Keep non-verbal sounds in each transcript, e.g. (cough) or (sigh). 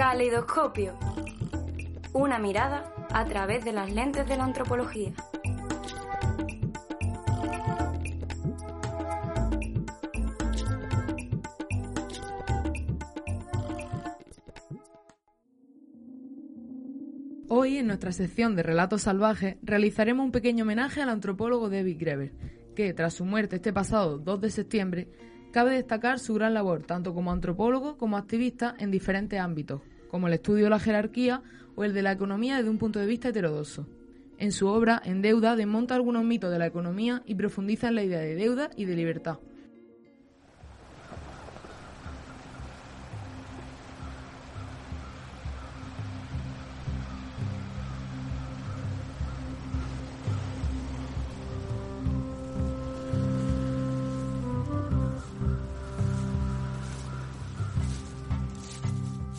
Caleidoscopio. Una mirada a través de las lentes de la antropología. Hoy, en nuestra sección de Relatos Salvajes, realizaremos un pequeño homenaje al antropólogo David Greber, que, tras su muerte este pasado 2 de septiembre, cabe destacar su gran labor tanto como antropólogo como activista en diferentes ámbitos, como el estudio de la jerarquía o el de la economía desde un punto de vista heterodoxo. En su obra, En Deuda, desmonta algunos mitos de la economía y profundiza en la idea de deuda y de libertad.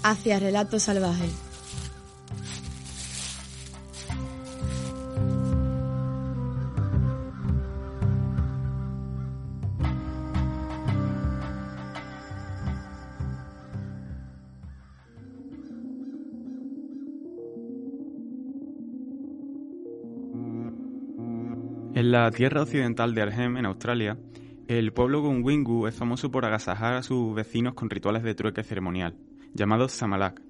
Hacia Relatos Salvajes. En la tierra occidental de Arnhem, en Australia, el pueblo Gunwingu es famoso por agasajar a sus vecinos con rituales de trueque ceremonial llamados Samalak.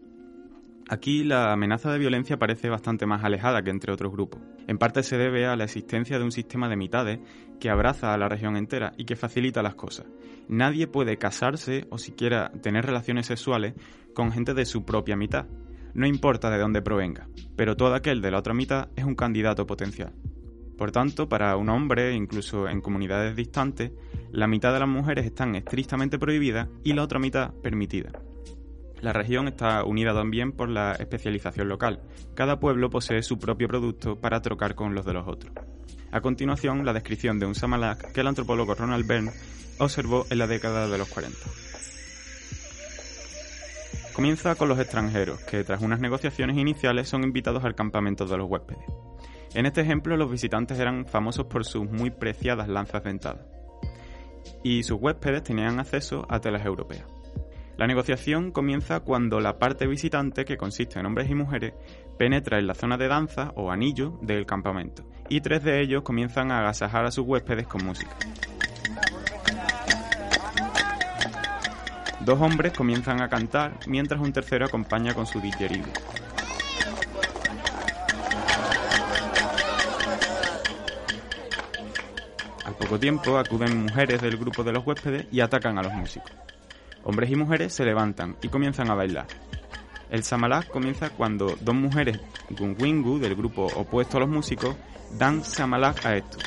Aquí la amenaza de violencia parece bastante más alejada que entre otros grupos. En parte se debe a la existencia de un sistema de mitades que abraza a la región entera y que facilita las cosas. Nadie puede casarse o siquiera tener relaciones sexuales con gente de su propia mitad, no importa de dónde provenga, pero todo aquel de la otra mitad es un candidato potencial. Por tanto, para un hombre, incluso en comunidades distantes, la mitad de las mujeres están estrictamente prohibidas y la otra mitad permitida. La región está unida también por la especialización local. Cada pueblo posee su propio producto para trocar con los de los otros. A continuación, la descripción de un samalak que el antropólogo Ronald Byrne observó en la década de los 40. Comienza con los extranjeros, que tras unas negociaciones iniciales son invitados al campamento de los huéspedes. En este ejemplo, los visitantes eran famosos por sus muy preciadas lanzas dentadas, y sus huéspedes tenían acceso a telas europeas. La negociación comienza cuando la parte visitante, que consiste en hombres y mujeres, penetra en la zona de danza o anillo del campamento, y tres de ellos comienzan a agasajar a sus huéspedes con música. Dos hombres comienzan a cantar mientras un tercero acompaña con su didgeridoo. Al poco tiempo acuden mujeres del grupo de los huéspedes y atacan a los músicos. Hombres y mujeres se levantan y comienzan a bailar. El samalak comienza cuando dos mujeres Gungwingu del grupo opuesto a los músicos dan samalak a estos.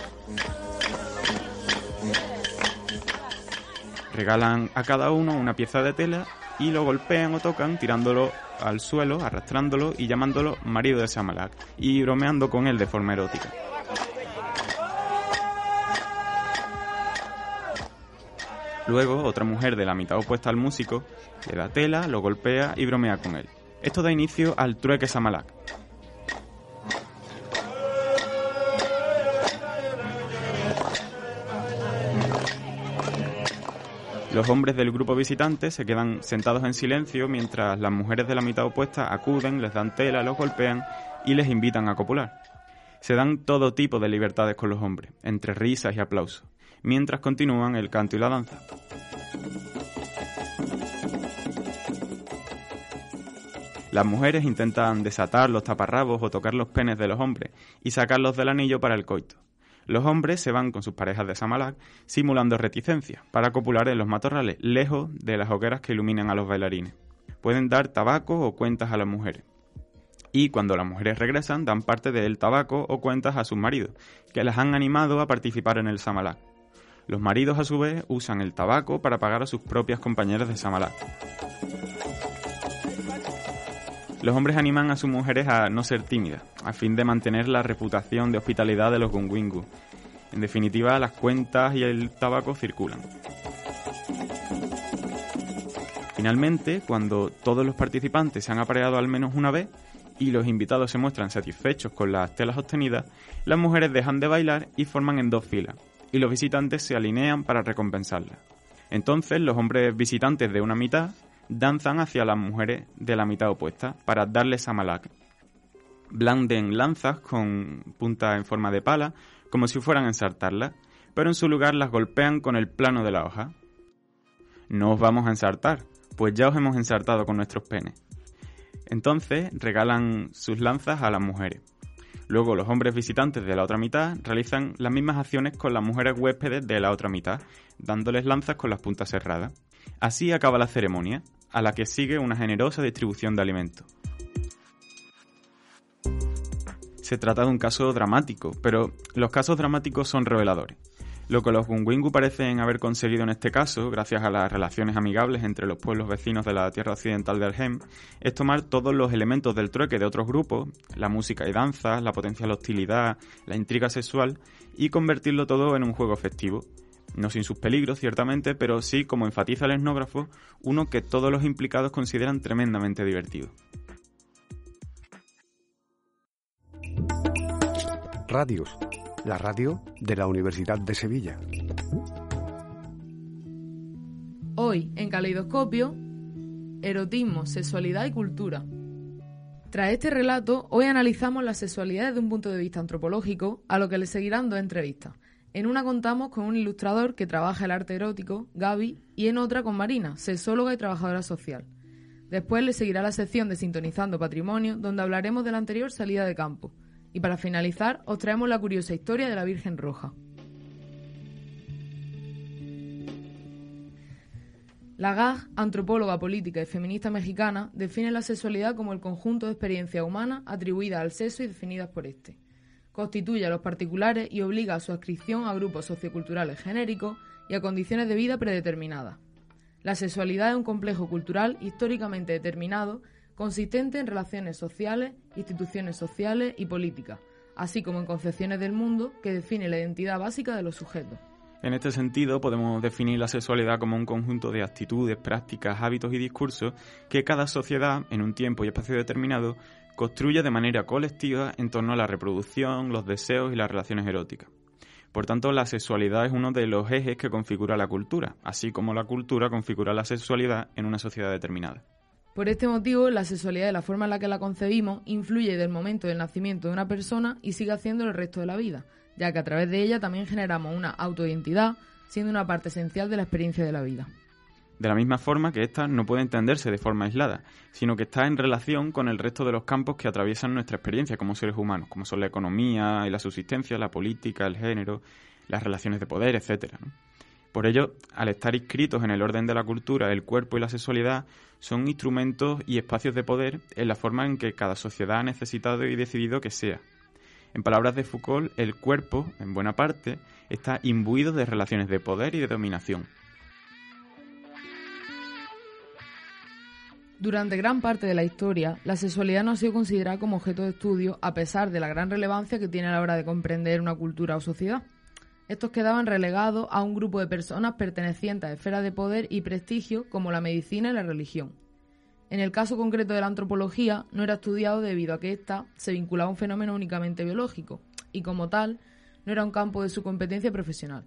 Regalan a cada uno una pieza de tela y lo golpean o tocan tirándolo al suelo, arrastrándolo y llamándolo marido de samalak y bromeando con él de forma erótica. Luego, otra mujer de la mitad opuesta al músico le da tela, lo golpea y bromea con él. Esto da inicio al trueque samalak. Los hombres del grupo visitante se quedan sentados en silencio mientras las mujeres de la mitad opuesta acuden, les dan tela, los golpean y les invitan a copular. Se dan todo tipo de libertades con los hombres, entre risas y aplausos mientras continúan el canto y la danza. Las mujeres intentan desatar los taparrabos o tocar los penes de los hombres y sacarlos del anillo para el coito. Los hombres se van con sus parejas de Samalak simulando reticencia para copular en los matorrales, lejos de las hogueras que iluminan a los bailarines. Pueden dar tabaco o cuentas a las mujeres. Y cuando las mujeres regresan, dan parte del tabaco o cuentas a sus maridos, que las han animado a participar en el Samalak. Los maridos, a su vez, usan el tabaco para pagar a sus propias compañeras de Samalak. Los hombres animan a sus mujeres a no ser tímidas, a fin de mantener la reputación de hospitalidad de los Gungwingu. En definitiva, las cuentas y el tabaco circulan. Finalmente, cuando todos los participantes se han apareado al menos una vez y los invitados se muestran satisfechos con las telas obtenidas, las mujeres dejan de bailar y forman en dos filas, y los visitantes se alinean para recompensarla. Entonces los hombres visitantes de una mitad danzan hacia las mujeres de la mitad opuesta para darles samalak. Blanden lanzas con punta en forma de pala, como si fueran a ensartarlas, pero en su lugar las golpean con el plano de la hoja. No os vamos a ensartar, pues ya os hemos ensartado con nuestros penes. Entonces regalan sus lanzas a las mujeres. Luego los hombres visitantes de la otra mitad realizan las mismas acciones con las mujeres huéspedes de la otra mitad, dándoles lanzas con las puntas cerradas. Así acaba la ceremonia, a la que sigue una generosa distribución de alimentos. Se trata de un caso dramático, pero los casos dramáticos son reveladores. Lo que los Gungwingu parecen haber conseguido en este caso, gracias a las relaciones amigables entre los pueblos vecinos de la tierra occidental de Arhem, es tomar todos los elementos del trueque de otros grupos, la música y danza, la potencial hostilidad, la intriga sexual, y convertirlo todo en un juego festivo. No sin sus peligros, ciertamente, pero sí, como enfatiza el etnógrafo, uno que todos los implicados consideran tremendamente divertido. Radios la radio de la Universidad de Sevilla. Hoy, en Caleidoscopio, erotismo, sexualidad y cultura. Tras este relato, hoy analizamos la sexualidad desde un punto de vista antropológico, a lo que le seguirán dos entrevistas. En una contamos con un ilustrador que trabaja el arte erótico, Gaby, y en otra con Marina, sexóloga y trabajadora social. Después le seguirá la sección de Sintonizando Patrimonio, donde hablaremos de la anterior salida de campo. Y para finalizar, os traemos la curiosa historia de la Virgen Roja. Gag, antropóloga política y feminista mexicana, define la sexualidad como el conjunto de experiencias humanas atribuidas al sexo y definidas por éste. Constituye a los particulares y obliga a su adscripción a grupos socioculturales genéricos y a condiciones de vida predeterminadas. La sexualidad es un complejo cultural históricamente determinado consistente en relaciones sociales, instituciones sociales y políticas, así como en concepciones del mundo que define la identidad básica de los sujetos. En este sentido, podemos definir la sexualidad como un conjunto de actitudes, prácticas, hábitos y discursos que cada sociedad, en un tiempo y espacio determinado, construye de manera colectiva en torno a la reproducción, los deseos y las relaciones eróticas. Por tanto, la sexualidad es uno de los ejes que configura la cultura, así como la cultura configura la sexualidad en una sociedad determinada. Por este motivo, la sexualidad de la forma en la que la concebimos influye del momento del nacimiento de una persona y sigue haciendo el resto de la vida, ya que a través de ella también generamos una autoidentidad, siendo una parte esencial de la experiencia de la vida. De la misma forma que ésta no puede entenderse de forma aislada, sino que está en relación con el resto de los campos que atraviesan nuestra experiencia como seres humanos, como son la economía y la subsistencia, la política, el género, las relaciones de poder, etc. Por ello, al estar inscritos en el orden de la cultura, el cuerpo y la sexualidad son instrumentos y espacios de poder en la forma en que cada sociedad ha necesitado y decidido que sea. En palabras de Foucault, el cuerpo, en buena parte, está imbuido de relaciones de poder y de dominación. Durante gran parte de la historia, la sexualidad no ha sido considerada como objeto de estudio a pesar de la gran relevancia que tiene a la hora de comprender una cultura o sociedad. Estos quedaban relegados a un grupo de personas pertenecientes a esferas de poder y prestigio como la medicina y la religión. En el caso concreto de la antropología, no era estudiado debido a que ésta se vinculaba a un fenómeno únicamente biológico y, como tal, no era un campo de su competencia profesional.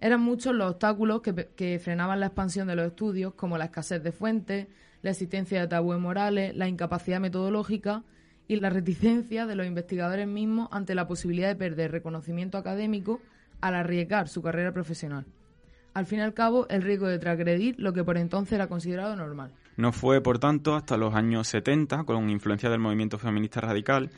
Eran muchos los obstáculos que, frenaban la expansión de los estudios, como la escasez de fuentes, la existencia de tabúes morales, la incapacidad metodológica y la reticencia de los investigadores mismos ante la posibilidad de perder reconocimiento académico al arriesgar su carrera profesional. Al fin y al cabo, el riesgo de transgredir lo que por entonces era considerado normal. No fue, por tanto, hasta los años 70, con influencia del movimiento feminista radical,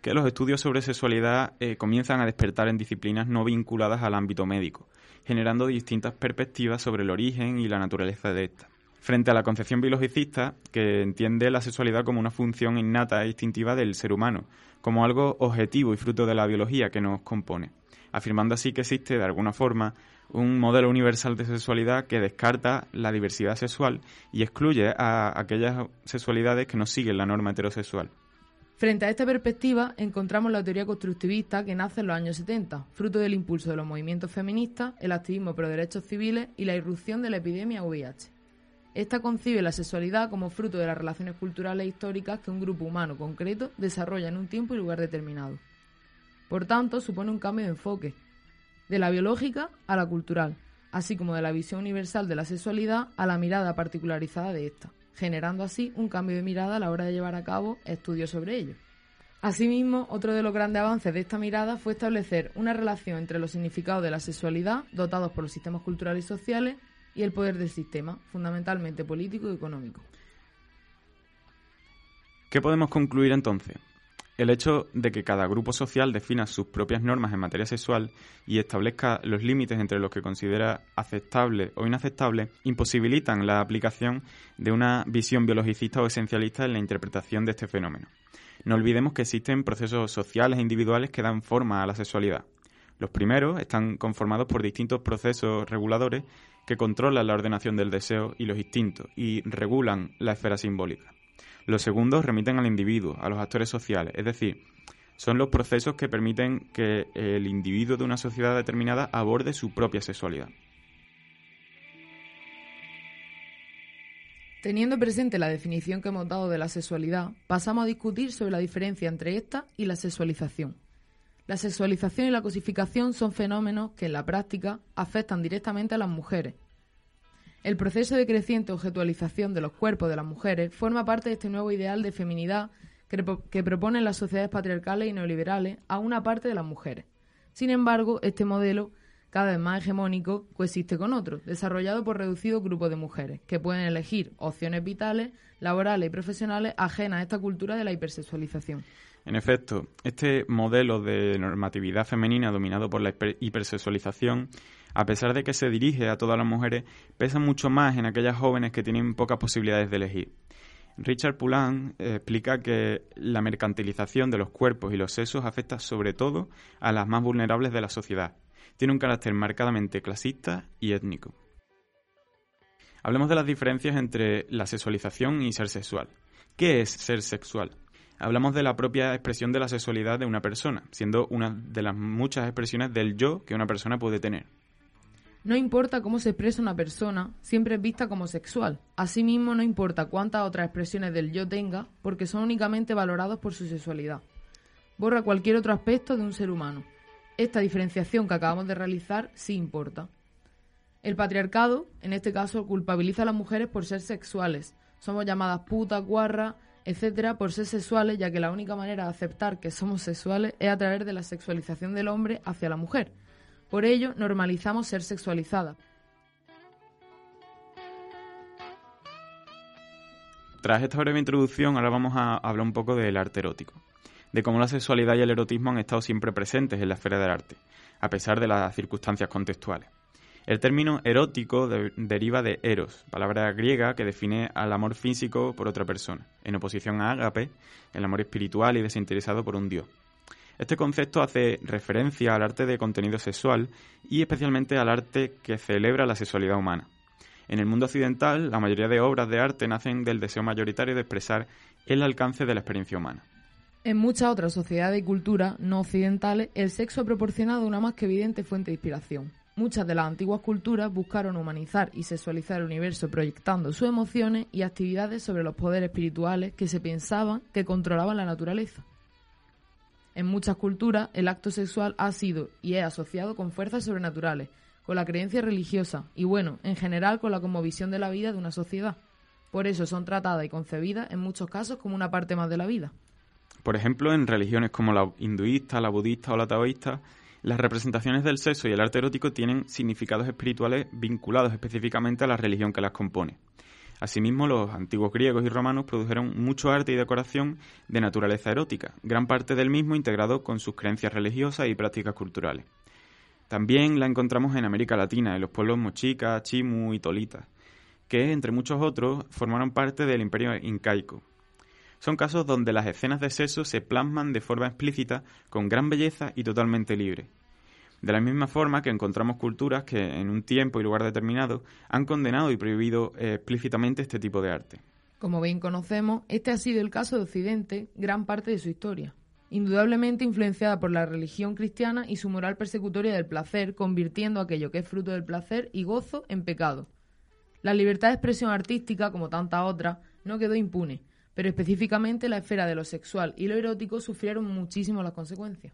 que los estudios sobre sexualidad eh, comienzan a despertar en disciplinas no vinculadas al ámbito médico, generando distintas perspectivas sobre el origen y la naturaleza de esta. Frente a la concepción biologicista, que entiende la sexualidad como una función innata e instintiva del ser humano, como algo objetivo y fruto de la biología que nos compone afirmando así que existe de alguna forma un modelo universal de sexualidad que descarta la diversidad sexual y excluye a aquellas sexualidades que no siguen la norma heterosexual. Frente a esta perspectiva, encontramos la teoría constructivista que nace en los años 70, fruto del impulso de los movimientos feministas, el activismo por derechos civiles y la irrupción de la epidemia VIH. Esta concibe la sexualidad como fruto de las relaciones culturales e históricas que un grupo humano concreto desarrolla en un tiempo y lugar determinado. Por tanto, supone un cambio de enfoque, de la biológica a la cultural, así como de la visión universal de la sexualidad a la mirada particularizada de esta. generando así un cambio de mirada a la hora de llevar a cabo estudios sobre ello. Asimismo, otro de los grandes avances de esta mirada fue establecer una relación entre los significados de la sexualidad, dotados por los sistemas culturales y sociales, y el poder del sistema, fundamentalmente político y económico. ¿Qué podemos concluir entonces? El hecho de que cada grupo social defina sus propias normas en materia sexual y establezca los límites entre los que considera aceptable o inaceptable imposibilitan la aplicación de una visión biologicista o esencialista en la interpretación de este fenómeno. No olvidemos que existen procesos sociales e individuales que dan forma a la sexualidad. Los primeros están conformados por distintos procesos reguladores que controlan la ordenación del deseo y los instintos y regulan la esfera simbólica. Los segundos remiten al individuo, a los actores sociales, es decir, son los procesos que permiten que el individuo de una sociedad determinada aborde su propia sexualidad. Teniendo presente la definición que hemos dado de la sexualidad, pasamos a discutir sobre la diferencia entre esta y la sexualización. La sexualización y la cosificación son fenómenos que en la práctica afectan directamente a las mujeres, el proceso de creciente objetualización de los cuerpos de las mujeres forma parte de este nuevo ideal de feminidad que, proponen las sociedades patriarcales y neoliberales a una parte de las mujeres. Sin embargo, este modelo, cada vez más hegemónico, coexiste con otro, desarrollado por reducidos grupos de mujeres, que pueden elegir opciones vitales, laborales y profesionales ajenas a esta cultura de la hipersexualización. En efecto, este modelo de normatividad femenina dominado por la hipersexualización a pesar de que se dirige a todas las mujeres, pesa mucho más en aquellas jóvenes que tienen pocas posibilidades de elegir. Richard Poulan eh, explica que la mercantilización de los cuerpos y los sesos afecta sobre todo a las más vulnerables de la sociedad. Tiene un carácter marcadamente clasista y étnico. Hablemos de las diferencias entre la sexualización y ser sexual. ¿Qué es ser sexual? Hablamos de la propia expresión de la sexualidad de una persona, siendo una de las muchas expresiones del yo que una persona puede tener. No importa cómo se expresa una persona, siempre es vista como sexual. Asimismo, no importa cuántas otras expresiones del yo tenga, porque son únicamente valorados por su sexualidad. Borra cualquier otro aspecto de un ser humano. Esta diferenciación que acabamos de realizar sí importa. El patriarcado, en este caso, culpabiliza a las mujeres por ser sexuales. Somos llamadas putas, guarras, etcétera, por ser sexuales, ya que la única manera de aceptar que somos sexuales es a través de la sexualización del hombre hacia la mujer por ello, normalizamos ser sexualizada. Tras esta breve introducción, ahora vamos a hablar un poco del arte erótico, de cómo la sexualidad y el erotismo han estado siempre presentes en la esfera del arte, a pesar de las circunstancias contextuales. El término erótico deriva de eros, palabra griega que define al amor físico por otra persona, en oposición a ágape, el amor espiritual y desinteresado por un dios. Este concepto hace referencia al arte de contenido sexual y especialmente al arte que celebra la sexualidad humana. En el mundo occidental, la mayoría de obras de arte nacen del deseo mayoritario de expresar el alcance de la experiencia humana. En muchas otras sociedades y culturas no occidentales, el sexo ha proporcionado una más que evidente fuente de inspiración. Muchas de las antiguas culturas buscaron humanizar y sexualizar el universo proyectando sus emociones y actividades sobre los poderes espirituales que se pensaban que controlaban la naturaleza. En muchas culturas, el acto sexual ha sido y es asociado con fuerzas sobrenaturales, con la creencia religiosa y, bueno, en general con la conmovisión de la vida de una sociedad. Por eso son tratadas y concebidas en muchos casos como una parte más de la vida. Por ejemplo, en religiones como la hinduista, la budista o la taoísta, las representaciones del sexo y el arte erótico tienen significados espirituales vinculados específicamente a la religión que las compone. Asimismo, los antiguos griegos y romanos produjeron mucho arte y decoración de naturaleza erótica, gran parte del mismo integrado con sus creencias religiosas y prácticas culturales. También la encontramos en América Latina, en los pueblos mochica, chimu y tolita, que, entre muchos otros, formaron parte del imperio incaico. Son casos donde las escenas de sexo se plasman de forma explícita, con gran belleza y totalmente libre, de la misma forma que encontramos culturas que en un tiempo y lugar determinado han condenado y prohibido explícitamente este tipo de arte. Como bien conocemos, este ha sido el caso de Occidente gran parte de su historia, indudablemente influenciada por la religión cristiana y su moral persecutoria del placer, convirtiendo aquello que es fruto del placer y gozo en pecado. La libertad de expresión artística, como tantas otras, no quedó impune, pero específicamente la esfera de lo sexual y lo erótico sufrieron muchísimo las consecuencias.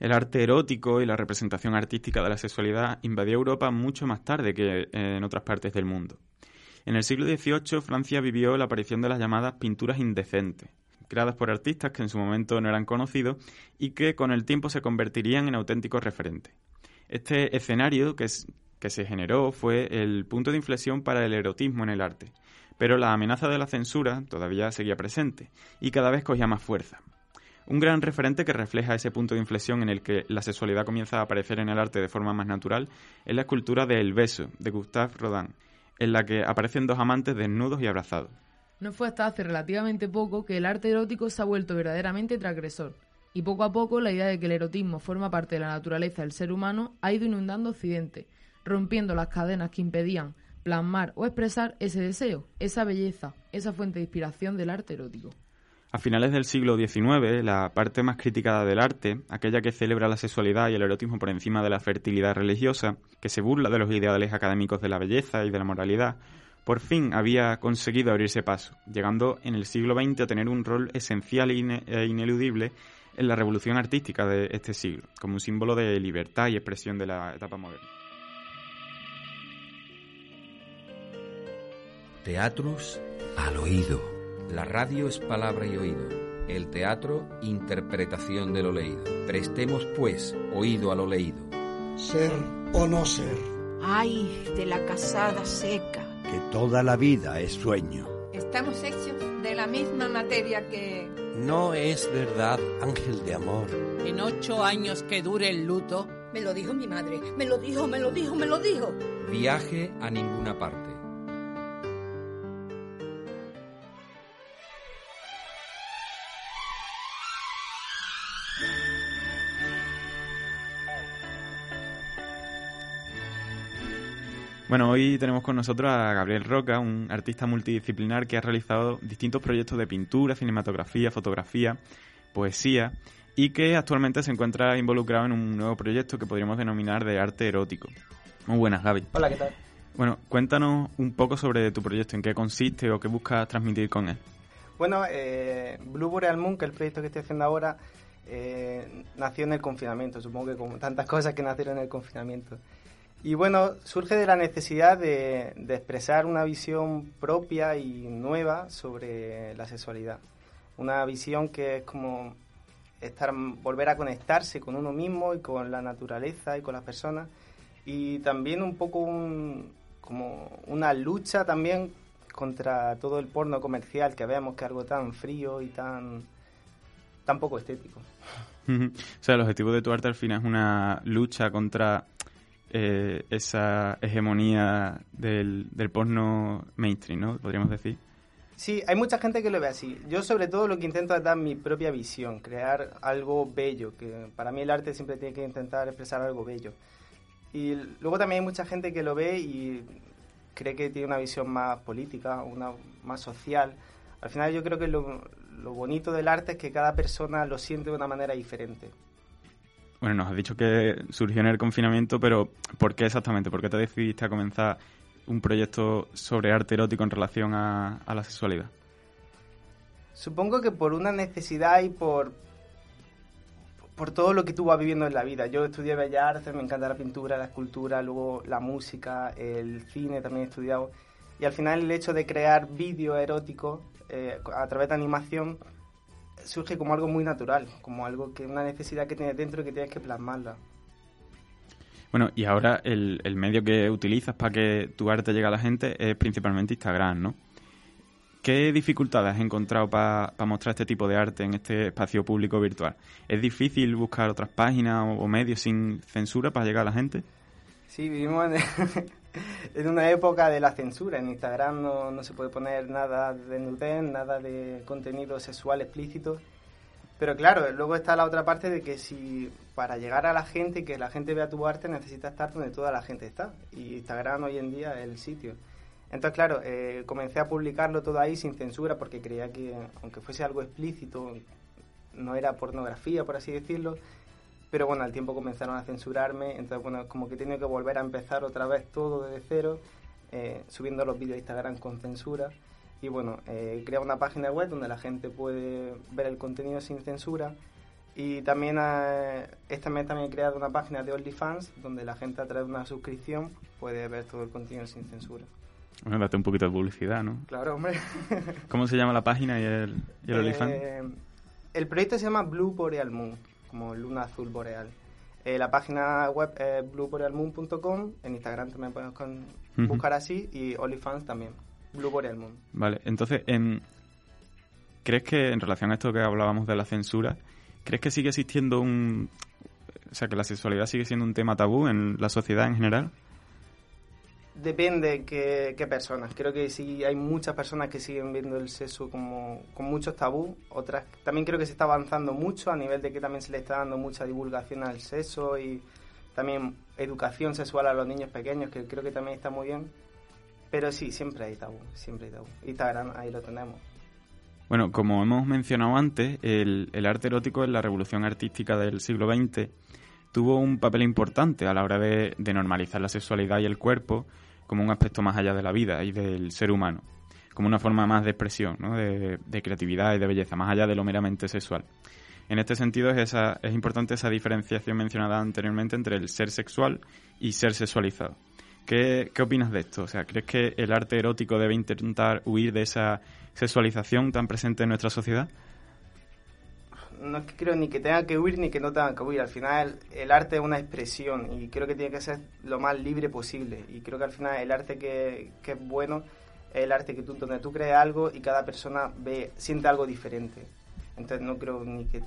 El arte erótico y la representación artística de la sexualidad invadió Europa mucho más tarde que en otras partes del mundo. En el siglo XVIII Francia vivió la aparición de las llamadas pinturas indecentes, creadas por artistas que en su momento no eran conocidos y que con el tiempo se convertirían en auténticos referentes. Este escenario que, que se generó fue el punto de inflexión para el erotismo en el arte, pero la amenaza de la censura todavía seguía presente y cada vez cogía más fuerza. Un gran referente que refleja ese punto de inflexión en el que la sexualidad comienza a aparecer en el arte de forma más natural es la escultura de El beso, de Gustave Rodin, en la que aparecen dos amantes desnudos y abrazados. No fue hasta hace relativamente poco que el arte erótico se ha vuelto verdaderamente transgresor, y poco a poco la idea de que el erotismo forma parte de la naturaleza del ser humano ha ido inundando Occidente, rompiendo las cadenas que impedían plasmar o expresar ese deseo, esa belleza, esa fuente de inspiración del arte erótico. A finales del siglo XIX, la parte más criticada del arte, aquella que celebra la sexualidad y el erotismo por encima de la fertilidad religiosa, que se burla de los ideales académicos de la belleza y de la moralidad, por fin había conseguido abrirse paso, llegando en el siglo XX a tener un rol esencial e ineludible en la revolución artística de este siglo, como un símbolo de libertad y expresión de la etapa moderna. Teatrus al oído. La radio es palabra y oído. El teatro, interpretación de lo leído. Prestemos, pues, oído a lo leído. Ser o no ser. Ay, de la casada seca. Que toda la vida es sueño. Estamos hechos de la misma materia que... No es verdad, ángel de amor. En ocho años que dure el luto... Me lo dijo mi madre, me lo dijo, me lo dijo, me lo dijo. Viaje a ninguna parte. Bueno, hoy tenemos con nosotros a Gabriel Roca, un artista multidisciplinar que ha realizado distintos proyectos de pintura, cinematografía, fotografía, poesía y que actualmente se encuentra involucrado en un nuevo proyecto que podríamos denominar de arte erótico. Muy buenas, Gaby. Hola, ¿qué tal? Bueno, cuéntanos un poco sobre tu proyecto, en qué consiste o qué buscas transmitir con él. Bueno, eh, Blue Boreal Moon, que es el proyecto que estoy haciendo ahora, eh, nació en el confinamiento, supongo que como tantas cosas que nacieron en el confinamiento. Y bueno, surge de la necesidad de, expresar una visión propia y nueva sobre la sexualidad. Una visión que es como estar, volver a conectarse con uno mismo y con la naturaleza y con las personas. Y también un poco como una lucha también contra todo el porno comercial que vemos, que es algo tan frío y tan, tan poco estético. (laughs) o sea, el objetivo de tu arte al final es una lucha contra eh, esa hegemonía del, del porno mainstream, ¿no? Podríamos decir. Sí, hay mucha gente que lo ve así. Yo sobre todo lo que intento es dar mi propia visión, crear algo bello, que para mí el arte siempre tiene que intentar expresar algo bello. Y luego también hay mucha gente que lo ve y cree que tiene una visión más política, una más social. Al final yo creo que lo, lo bonito del arte es que cada persona lo siente de una manera diferente. Bueno, nos has dicho que surgió en el confinamiento, pero ¿por qué exactamente? ¿Por qué te decidiste a comenzar un proyecto sobre arte erótico en relación a, la sexualidad? Supongo que por una necesidad y por, por todo lo que tú vas viviendo en la vida. Yo estudié Bellas Artes, me encanta la pintura, la escultura, luego la música, el cine también he estudiado. Y al final el hecho de crear vídeo erótico eh, a través de animación surge como algo muy natural, como algo que una necesidad que tienes dentro y que tienes que plasmarla. Bueno, y ahora el, el medio que utilizas para que tu arte llegue a la gente es principalmente Instagram, ¿no? ¿Qué dificultades has encontrado para mostrar este tipo de arte en este espacio público virtual? ¿Es difícil buscar otras páginas o, medios sin censura para llegar a la gente? Sí, vivimos en, (laughs) (laughs) en una época de la censura. En Instagram no, no, se puede poner nada de nudez, nada de contenido sexual explícito. Pero claro, luego está la otra parte de que si para llegar a la gente y que la gente vea tu arte necesitas estar donde toda la gente está. Y Instagram hoy en día es el sitio. Entonces, claro, eh, comencé a publicarlo todo ahí sin censura porque creía que, aunque fuese algo explícito, no era pornografía, por así decirlo, pero bueno, al tiempo comenzaron a censurarme, entonces bueno, como que he tenido que volver a empezar otra vez todo desde cero, eh, subiendo los vídeos a Instagram con censura. Y bueno, eh, he creado una página web donde la gente puede ver el contenido sin censura. Y también eh, este mes también he creado una página de OnlyFans donde la gente a través de una suscripción puede ver todo el contenido sin censura. Bueno, date un poquito de publicidad, ¿no? Claro, hombre. ¿Cómo se llama la página y el, y el eh, El proyecto se llama Blue Boreal Moon, como luna azul boreal. Eh, la página web es blueborealmoon.com, en Instagram también puedes buscar así y OnlyFans también, Blue Boreal Moon. Vale, entonces, en, ¿crees que en relación a esto que hablábamos de la censura, ¿crees que sigue existiendo un... O sea, que la sexualidad sigue siendo un tema tabú en la sociedad en general? Depende qué, qué personas. Creo que sí hay muchas personas que siguen viendo el sexo como con muchos tabú. Otras también creo que se está avanzando mucho a nivel de que también se le está dando mucha divulgación al sexo y también educación sexual a los niños pequeños, que creo que también está muy bien. Pero sí, siempre hay tabú, siempre hay tabú. Instagram, ahí lo tenemos. Bueno, como hemos mencionado antes, el, el arte erótico en la revolución artística del siglo XX tuvo un papel importante a la hora de, de normalizar la sexualidad y el cuerpo como un aspecto más allá de la vida y del ser humano, como una forma más de expresión, ¿no? de, creatividad y de belleza, más allá de lo meramente sexual. En este sentido es, esa, es importante esa diferenciación mencionada anteriormente entre el ser sexual y ser sexualizado. ¿Qué, ¿Qué opinas de esto? O sea, ¿crees que el arte erótico debe intentar huir de esa sexualización tan presente en nuestra sociedad? No creo ni que tenga que huir ni que no tenga que huir. Al final el arte es una expresión y creo que tiene que ser lo más libre posible. Y creo que al final el arte que, que es bueno es el arte que tú, donde tú crees algo y cada persona ve, siente algo diferente. Entonces no creo ni que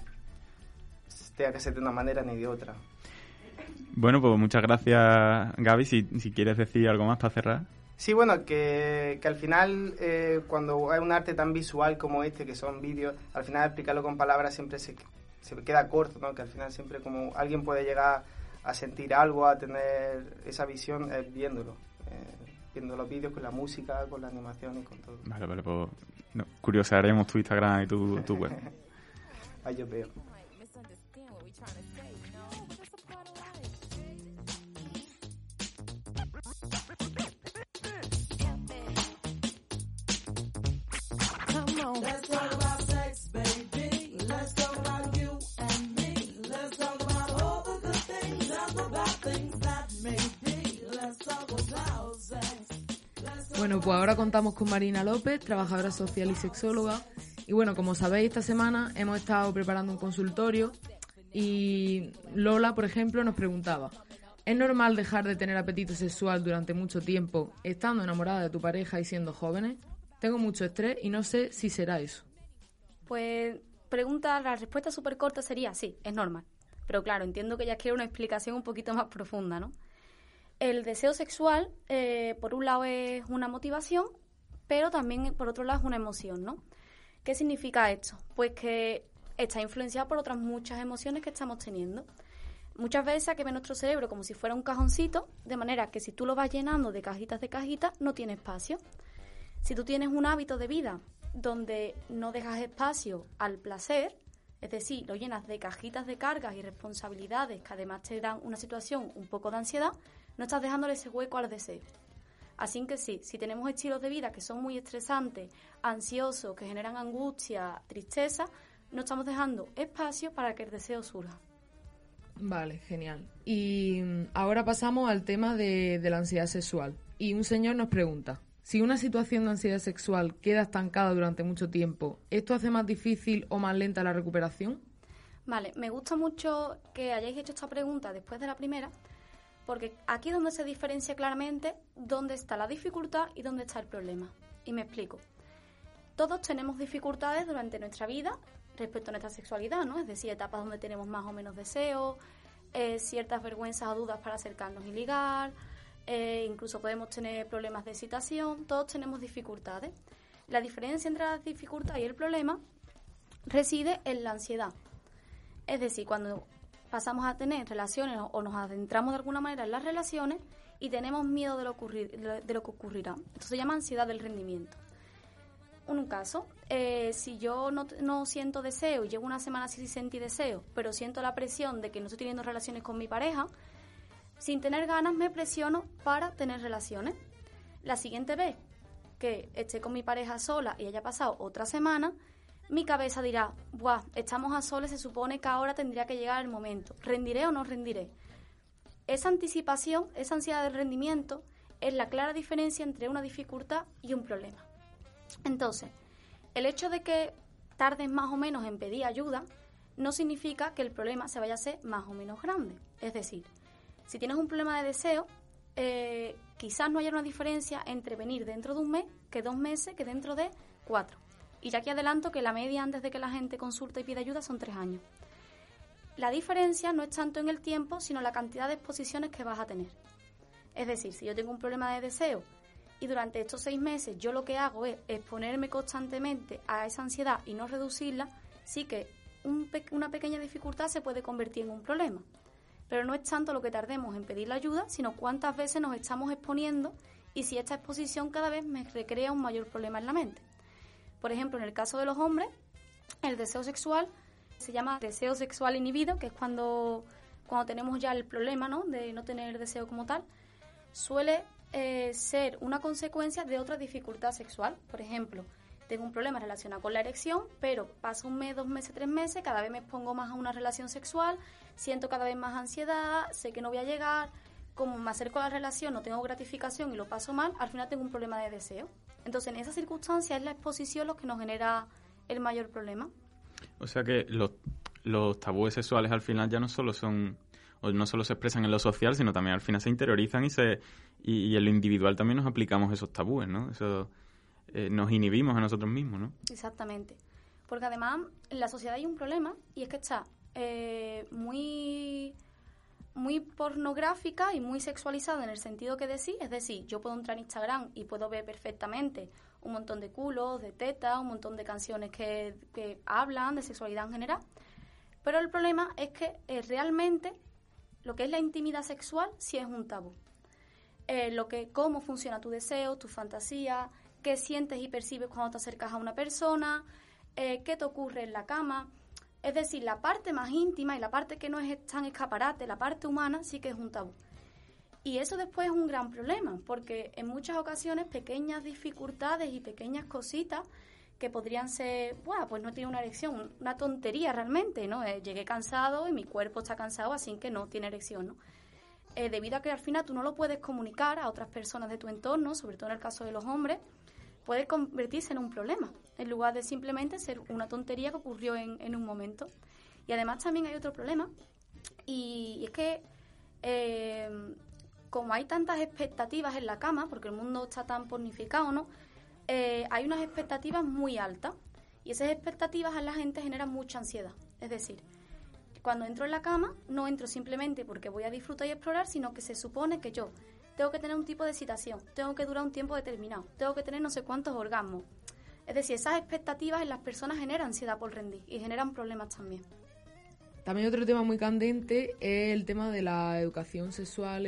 tenga que ser de una manera ni de otra. Bueno, pues muchas gracias Gaby. Si, si quieres decir algo más para cerrar. Sí, bueno, que, que al final, eh, cuando hay un arte tan visual como este, que son vídeos, al final explicarlo con palabras siempre se, se queda corto, ¿no? Que al final siempre como alguien puede llegar a sentir algo, a tener esa visión eh, viéndolo. Eh, viendo los vídeos con la música, con la animación y con todo. Vale, vale, pues no, curiosaremos tu Instagram y tu, tu web. (laughs) Ahí yo veo. Bueno, pues ahora contamos con Marina López, trabajadora social y sexóloga. Y bueno, como sabéis, esta semana hemos estado preparando un consultorio y Lola, por ejemplo, nos preguntaba, ¿es normal dejar de tener apetito sexual durante mucho tiempo estando enamorada de tu pareja y siendo jóvenes? Tengo mucho estrés y no sé si será eso. Pues pregunta, la respuesta súper corta sería sí, es normal. Pero claro, entiendo que ya quiero una explicación un poquito más profunda, ¿no? El deseo sexual, eh, por un lado, es una motivación, pero también, por otro lado, es una emoción, ¿no? ¿Qué significa esto? Pues que está influenciado por otras muchas emociones que estamos teniendo. Muchas veces que ve nuestro cerebro como si fuera un cajoncito, de manera que si tú lo vas llenando de cajitas de cajitas, no tiene espacio. Si tú tienes un hábito de vida donde no dejas espacio al placer, es decir, lo llenas de cajitas de cargas y responsabilidades que además te dan una situación un poco de ansiedad, no estás dejándole ese hueco al deseo. Así que sí, si tenemos estilos de vida que son muy estresantes, ansiosos, que generan angustia, tristeza, no estamos dejando espacio para que el deseo surja. Vale, genial. Y mm, ahora pasamos al tema de, de la ansiedad sexual. Y un señor nos pregunta, si una situación de ansiedad sexual queda estancada durante mucho tiempo, ¿esto hace más difícil o más lenta la recuperación? Vale, me gusta mucho que hayáis hecho esta pregunta después de la primera, porque aquí es donde se diferencia claramente dónde está la dificultad y dónde está el problema. Y me explico. Todos tenemos dificultades durante nuestra vida respecto a nuestra sexualidad, ¿no? Es decir, etapas donde tenemos más o menos deseos, eh, ciertas vergüenzas o dudas para acercarnos y ligar, eh, incluso podemos tener problemas de excitación, todos tenemos dificultades. La diferencia entre la dificultad y el problema reside en la ansiedad. Es decir, cuando pasamos a tener relaciones o nos adentramos de alguna manera en las relaciones y tenemos miedo de lo, de lo que ocurrirá. Esto se llama ansiedad del rendimiento. En un caso, eh, si yo no, no, siento deseo y llevo una semana sin sentir deseo, pero siento la presión de que no estoy teniendo relaciones con mi pareja, sin tener ganas me presiono para tener relaciones. La siguiente vez que esté con mi pareja sola y haya pasado otra semana, mi cabeza dirá, Buah, estamos a soles, se supone que ahora tendría que llegar el momento. ¿Rendiré o no rendiré? Esa anticipación, esa ansiedad del rendimiento, es la clara diferencia entre una dificultad y un problema. Entonces, el hecho de que tardes más o menos en pedir ayuda no significa que el problema se vaya a hacer más o menos grande. Es decir, si tienes un problema de deseo, eh, quizás no haya una diferencia entre venir dentro de un mes que dos meses que dentro de cuatro. Y ya aquí adelanto que la media antes de que la gente consulte y pida ayuda son tres años. La diferencia no es tanto en el tiempo, sino la cantidad de exposiciones que vas a tener. Es decir, si yo tengo un problema de deseo y durante estos seis meses yo lo que hago es exponerme constantemente a esa ansiedad y no reducirla, sí que una pequeña dificultad se puede convertir en un problema. Pero no es tanto lo que tardemos en pedir la ayuda, sino cuántas veces nos estamos exponiendo y si esta exposición cada vez me recrea un mayor problema en la mente. Por ejemplo, en el caso de los hombres, el deseo sexual se llama deseo sexual inhibido, que es cuando, cuando tenemos ya el problema ¿no? de no tener deseo como tal, suele eh, ser una consecuencia de otra dificultad sexual. Por ejemplo, tengo un problema relacionado con la erección, pero pasa un mes, dos meses, tres meses, cada vez me expongo más a una relación sexual, siento cada vez más ansiedad, sé que no voy a llegar, como me acerco a la relación, no tengo gratificación y lo paso mal, al final tengo un problema de deseo. Entonces, en esa circunstancia es la exposición lo que nos genera el mayor problema. O sea que los, tabúes sexuales al final ya no solo son o no solo se expresan en lo social, sino también al final se interiorizan y se y, en lo individual también nos aplicamos esos tabúes, ¿no? Eh, nos inhibimos a nosotros mismos, ¿no? Exactamente. Porque además en la sociedad hay un problema y es que está eh, muy muy pornográfica y muy sexualizada en el sentido que decís, es decir, yo puedo entrar en Instagram y puedo ver perfectamente un montón de culos, de tetas, un montón de canciones que, que hablan de sexualidad en general, pero el problema es que eh, realmente lo que es la intimidad sexual sí es un tabú. Eh, lo que, cómo funciona tu deseo, tu fantasía, qué sientes y percibes cuando te acercas a una persona, eh, qué te ocurre en la cama. Es decir, la parte más íntima y la parte que no es tan escaparate, la parte humana, sí que es un tabú. Y eso después es un gran problema, porque en muchas ocasiones pequeñas dificultades y pequeñas cositas que podrían ser, bueno, pues no tiene una erección, una tontería realmente, ¿no? Eh, llegué cansado y mi cuerpo está cansado, así que no tiene erección, ¿no? Eh, debido a que al final tú no lo puedes comunicar a otras personas de tu entorno, sobre todo en el caso de los hombres, puede convertirse en un problema, en lugar de simplemente ser una tontería que ocurrió en, en un momento. Y además también hay otro problema, y, es que eh, como hay tantas expectativas en la cama, porque el mundo está tan pornificado, ¿no? Eh, hay unas expectativas muy altas y esas expectativas a la gente generan mucha ansiedad. Es decir, cuando entro en la cama no entro simplemente porque voy a disfrutar y explorar, sino que se supone que yo tengo que tener un tipo de excitación, tengo que durar un tiempo determinado, tengo que tener no sé cuántos orgasmos. Es decir, esas expectativas en las personas generan ansiedad por rendir y generan problemas también. También otro tema muy candente es el tema de la educación sexual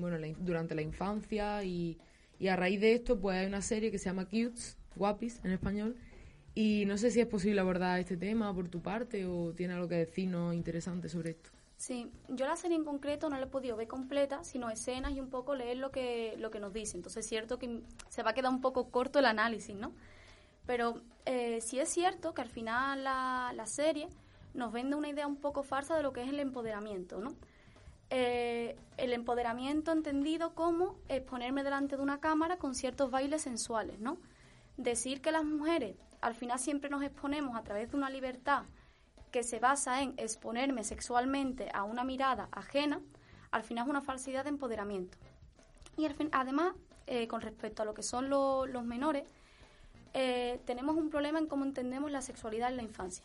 bueno, durante la infancia y y a raíz de esto, pues hay una serie que se llama Cutes, Guapis en español. Y no sé si es posible abordar este tema por tu parte o tiene algo que decirnos interesante sobre esto. Sí, yo la serie en concreto no la he podido ver completa, sino escenas y un poco leer lo que, lo que nos dice. Entonces es cierto que se va a quedar un poco corto el análisis, ¿no? Pero eh, sí es cierto que al final la, la serie nos vende una idea un poco farsa de lo que es el empoderamiento, ¿no? Eh, el empoderamiento entendido como exponerme delante de una cámara con ciertos bailes sensuales, ¿no? Decir que las mujeres al final siempre nos exponemos a través de una libertad que se basa en exponerme sexualmente a una mirada ajena, al final es una falsidad de empoderamiento. Y además, eh, con respecto a lo que son los menores, eh, tenemos un problema en cómo entendemos la sexualidad en la infancia.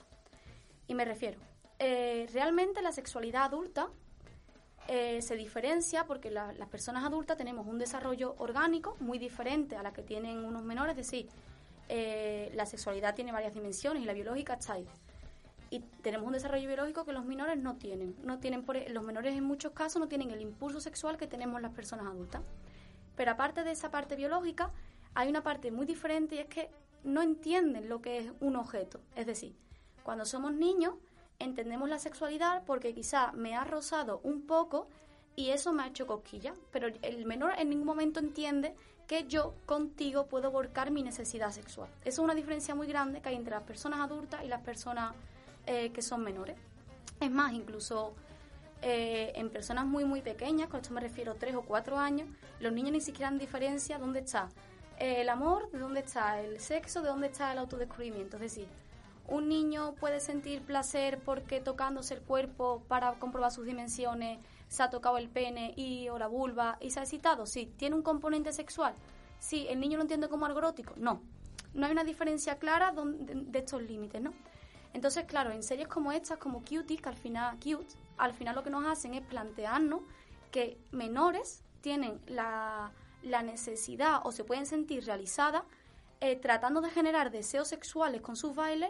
Y me refiero, realmente la sexualidad adulta eh, se diferencia porque las personas adultas tenemos un desarrollo orgánico muy diferente a la que tienen unos menores, es decir, eh, la sexualidad tiene varias dimensiones y la biológica está ahí. Y tenemos un desarrollo biológico que los menores no tienen. No tienen por, e, los menores en muchos casos no tienen el impulso sexual que tenemos las personas adultas. Pero aparte de esa parte biológica, hay una parte muy diferente y es que no entienden lo que es un objeto. Es decir, cuando somos niños entendemos la sexualidad porque quizá me ha rozado un poco y eso me ha hecho cosquilla, pero el menor en ningún momento entiende que yo contigo puedo volcar mi necesidad sexual. Eso es una diferencia muy grande que hay entre las personas adultas y las personas eh, que son menores. Es más, incluso eh, en personas muy, muy pequeñas, con esto me refiero a tres o cuatro años, los niños ni siquiera han diferencia dónde está el amor, de dónde está el sexo, de dónde está el autodescubrimiento. Es decir, un niño puede sentir placer porque tocándose el cuerpo para comprobar sus dimensiones se ha tocado el pene y o la vulva y se ha excitado. Sí, tiene un componente sexual. Sí, el niño lo entiende como algo erótico. No, no hay una diferencia clara de, estos límites, ¿no? Entonces, claro, en series como estas, como Cutie, que al final, cute, al final lo que nos hacen es plantearnos que menores tienen la, la necesidad o se pueden sentir realizadas eh, tratando de generar deseos sexuales con sus bailes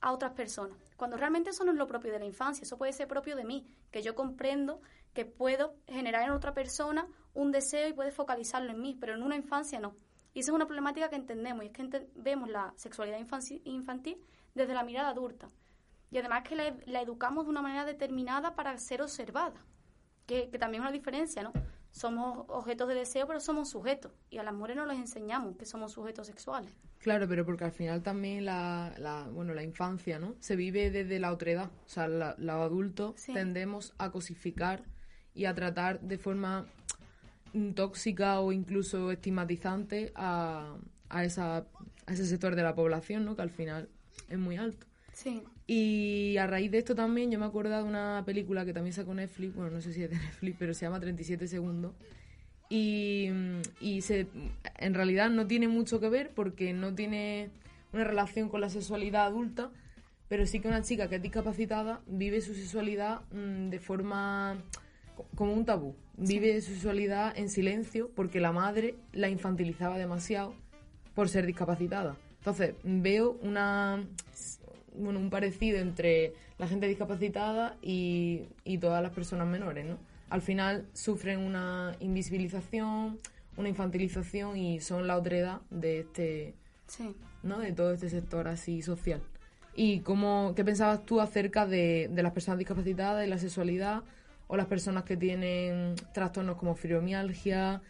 a otras personas. Cuando realmente eso no es lo propio de la infancia, eso puede ser propio de mí, que yo comprendo que puedo generar en otra persona un deseo y puede focalizarlo en mí, pero en una infancia no. Y esa es una problemática que entendemos, y es que vemos la sexualidad infantil desde la mirada adulta. Y además que la, educamos de una manera determinada para ser observada, que, que también es una diferencia, ¿no? somos objetos de deseo, pero somos sujetos. Y a las mujeres no les enseñamos que somos sujetos sexuales. Claro, pero porque al final también la, la bueno, la infancia, ¿no? Se vive desde la otredad. O sea, los adultos tendemos a cosificar y a tratar de forma tóxica o incluso estigmatizante a, a, esa, a ese sector de la población, ¿no? Que al final es muy alto. Sí. Y a raíz de esto también yo me acuerdo de una película que también sacó Netflix, bueno, no sé si es de Netflix, pero se llama 37 segundos. Y, y se, en realidad no tiene mucho que ver porque no tiene una relación con la sexualidad adulta, pero sí que una chica que es discapacitada vive su sexualidad mm, de forma como un tabú. Vive su sexualidad en silencio porque la madre la infantilizaba demasiado por ser discapacitada. Entonces, veo una bueno, un parecido entre la gente discapacitada y, y todas las personas menores, ¿no? Al final sufren una invisibilización, una infantilización y son la otredad de este, ¿no? De todo este sector así social. ¿Y cómo, qué pensabas tú acerca de, de las personas discapacitadas y la sexualidad o las personas que tienen trastornos como fibromialgia,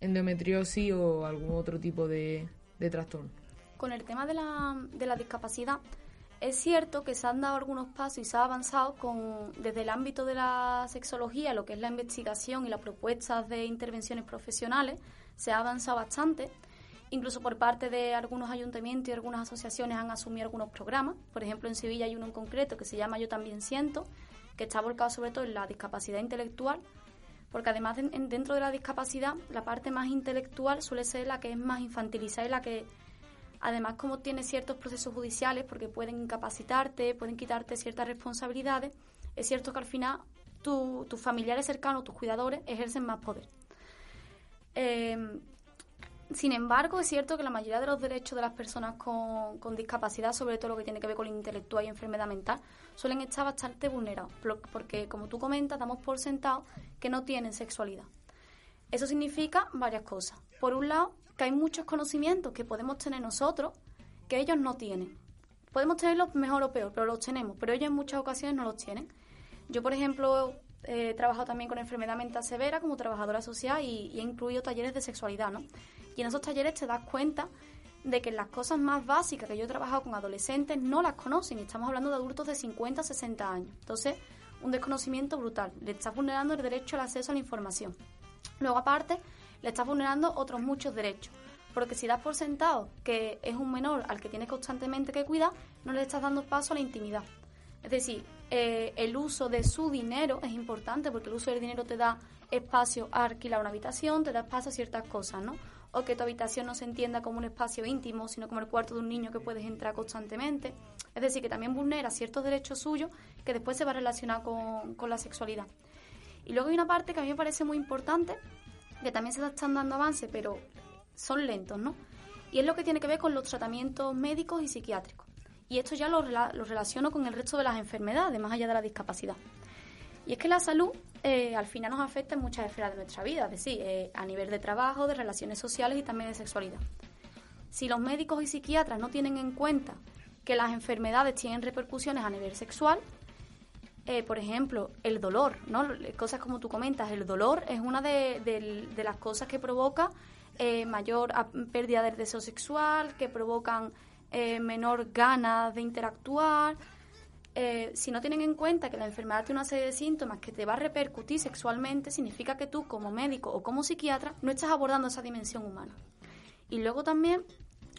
endometriosis o algún otro tipo de, de trastorno? Con el tema de la, de la discapacidad, es cierto que se han dado algunos pasos y se ha avanzado con, desde el ámbito de la sexología, lo que es la investigación y las propuestas de intervenciones profesionales, se ha avanzado bastante. Incluso por parte de algunos ayuntamientos y algunas asociaciones han asumido algunos programas. Por ejemplo, en Sevilla hay uno en concreto que se llama Yo también siento, que está volcado sobre todo en la discapacidad intelectual, porque además dentro de la discapacidad, la parte más intelectual suele ser la que es más infantilizada y la que Además, como tiene ciertos procesos judiciales, porque pueden incapacitarte, pueden quitarte ciertas responsabilidades, es cierto que al final tus familiares cercanos, tus cuidadores, ejercen más poder. Em, sin embargo, es cierto que la mayoría de los derechos de las personas con, discapacidad, sobre todo lo que tiene que ver con el intelectual y enfermedad mental, suelen estar bastante vulnerados, porque, como tú comentas, damos por sentado que no tienen sexualidad. Eso significa varias cosas. Por un lado, que hay muchos conocimientos que podemos tener nosotros que ellos no tienen. Podemos tenerlos mejor o peor, pero los tenemos, pero ellos en muchas ocasiones no los tienen. Yo, por ejemplo, he trabajado también con enfermedad mental severa como trabajadora social y, he incluido talleres de sexualidad, ¿no? Y en esos talleres te das cuenta de que las cosas más básicas que yo he trabajado con adolescentes no las conocen. Estamos hablando de adultos de 50, 60 años. Entonces, un desconocimiento brutal. Le estás vulnerando el derecho al acceso a la información. Luego, aparte, le estás vulnerando otros muchos derechos. Porque si das por sentado que es un menor al que tienes constantemente que cuidar, no le estás dando paso a la intimidad. Es decir, eh, el uso de su dinero es importante porque el uso del dinero te da espacio a alquilar una habitación, te da espacio a ciertas cosas, ¿no? O que tu habitación no se entienda como un espacio íntimo, sino como el cuarto de un niño que puedes entrar constantemente. Es decir, que también vulnera ciertos derechos suyos que después se va a relacionar con, con la sexualidad. Y luego hay una parte que a mí me parece muy importante, que también se están dando avances, pero son lentos, ¿no? Y es lo que tiene que ver con los tratamientos médicos y psiquiátricos. Y esto ya lo, relaciono con el resto de las enfermedades, más allá de la discapacidad. Y es que la salud eh, al final nos afecta en muchas esferas de nuestra vida, es decir, eh, a nivel de trabajo, de relaciones sociales y también de sexualidad. Si los médicos y psiquiatras no tienen en cuenta que las enfermedades tienen repercusiones a nivel sexual, eh, por ejemplo, el dolor, ¿no? Cosas como tú comentas, el dolor es una de, las cosas que provoca eh, mayor pérdida del deseo sexual, que provocan eh, menor ganas de interactuar. si no tienen en cuenta que la enfermedad tiene una serie de síntomas que te va a repercutir sexualmente, significa que tú como médico o como psiquiatra no estás abordando esa dimensión humana. Y luego también,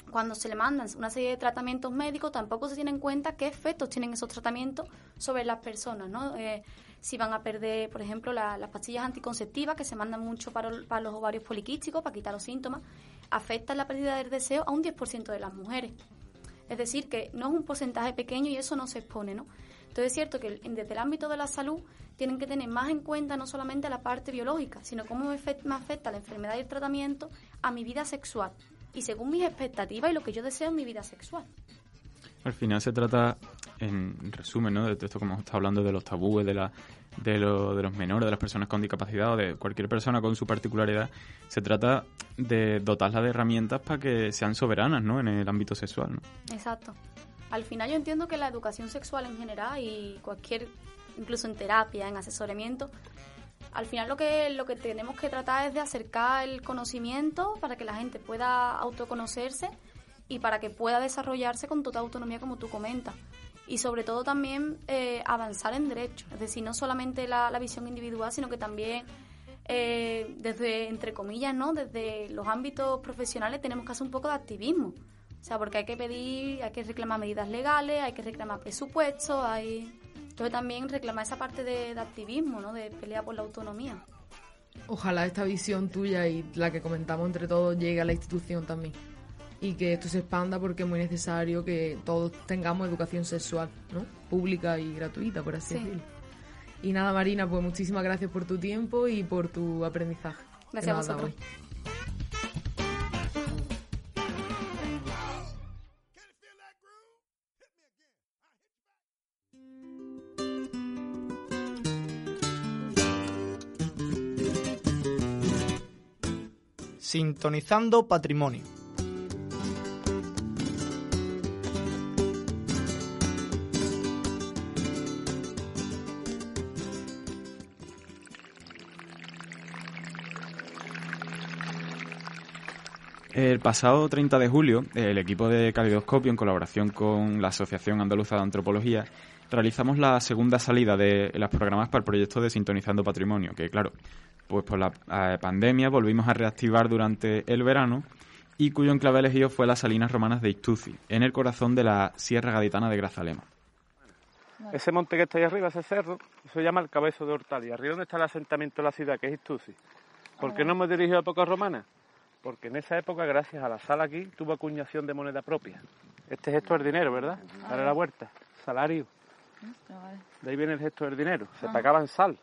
cuando se le mandan una serie de tratamientos médicos, tampoco se tiene en cuenta qué efectos tienen esos tratamientos sobre las personas, ¿no? Eh, si van a perder, por ejemplo, las pastillas anticonceptivas que se mandan mucho para, los ovarios poliquísticos, para quitar los síntomas, afectan la pérdida del deseo a un 10% de las mujeres. Es decir, que no es un porcentaje pequeño y eso no se expone, ¿no? Entonces es cierto que desde el ámbito de la salud tienen que tener más en cuenta no solamente la parte biológica, sino cómo me afecta la enfermedad y el tratamiento a mi vida sexual y según mis expectativas y lo que yo deseo en mi vida sexual. Al final se trata, en resumen, ¿no? de esto como está hablando de los tabúes, de, la, de, de los menores, de las personas con discapacidad o de cualquier persona con su particularidad, se trata de dotarla de herramientas para que sean soberanas ¿no? en el ámbito sexual. ¿no? Exacto. Al final yo entiendo que la educación sexual en general y cualquier, incluso en terapia, en asesoramiento, al final lo que, lo que tenemos que tratar es de acercar el conocimiento para que la gente pueda autoconocerse y para que pueda desarrollarse con total autonomía como tú comentas. Y sobre todo también eh, avanzar en derechos, es decir, no solamente la, visión individual, sino que también eh, desde, entre comillas, ¿no? Desde los ámbitos profesionales tenemos que hacer un poco de activismo. O sea, porque hay que pedir, hay que reclamar medidas legales, hay que reclamar presupuestos, hay... Entonces también reclamar esa parte de, de activismo, ¿no? De pelea por la autonomía. Ojalá esta visión tuya y la que comentamos entre todos llegue a la institución también y que esto se expanda porque es muy necesario que todos tengamos educación sexual, ¿no? Pública y gratuita, por así decirlo. Y nada, Marina, pues muchísimas gracias por tu tiempo y por tu aprendizaje. Gracias a vosotros. Sintonizando Patrimonio. El pasado 30 de julio, el equipo de Calidoscopio, en colaboración con la Asociación Andaluza de Antropología, realizamos la segunda salida de los programas para el proyecto de Sintonizando Patrimonio, que claro, pues por la eh, pandemia volvimos a reactivar durante el verano y cuyo enclave elegido fue las Salinas Romanas de Istuci, en el corazón de la Sierra Gaditana de Grazalema. Ese monte que está ahí arriba, ese cerro, se llama el Cabezo de Hortal. Y arriba donde está el asentamiento de la ciudad, que es Istuci. ¿Por qué no hemos dirigido a época romana? porque en esa época, gracias a la sal aquí, tuvo acuñación de moneda propia. Este gesto es dinero, ¿verdad? Dale la vuelta. Salario. De ahí viene el gesto del dinero. Se pagaba en sal.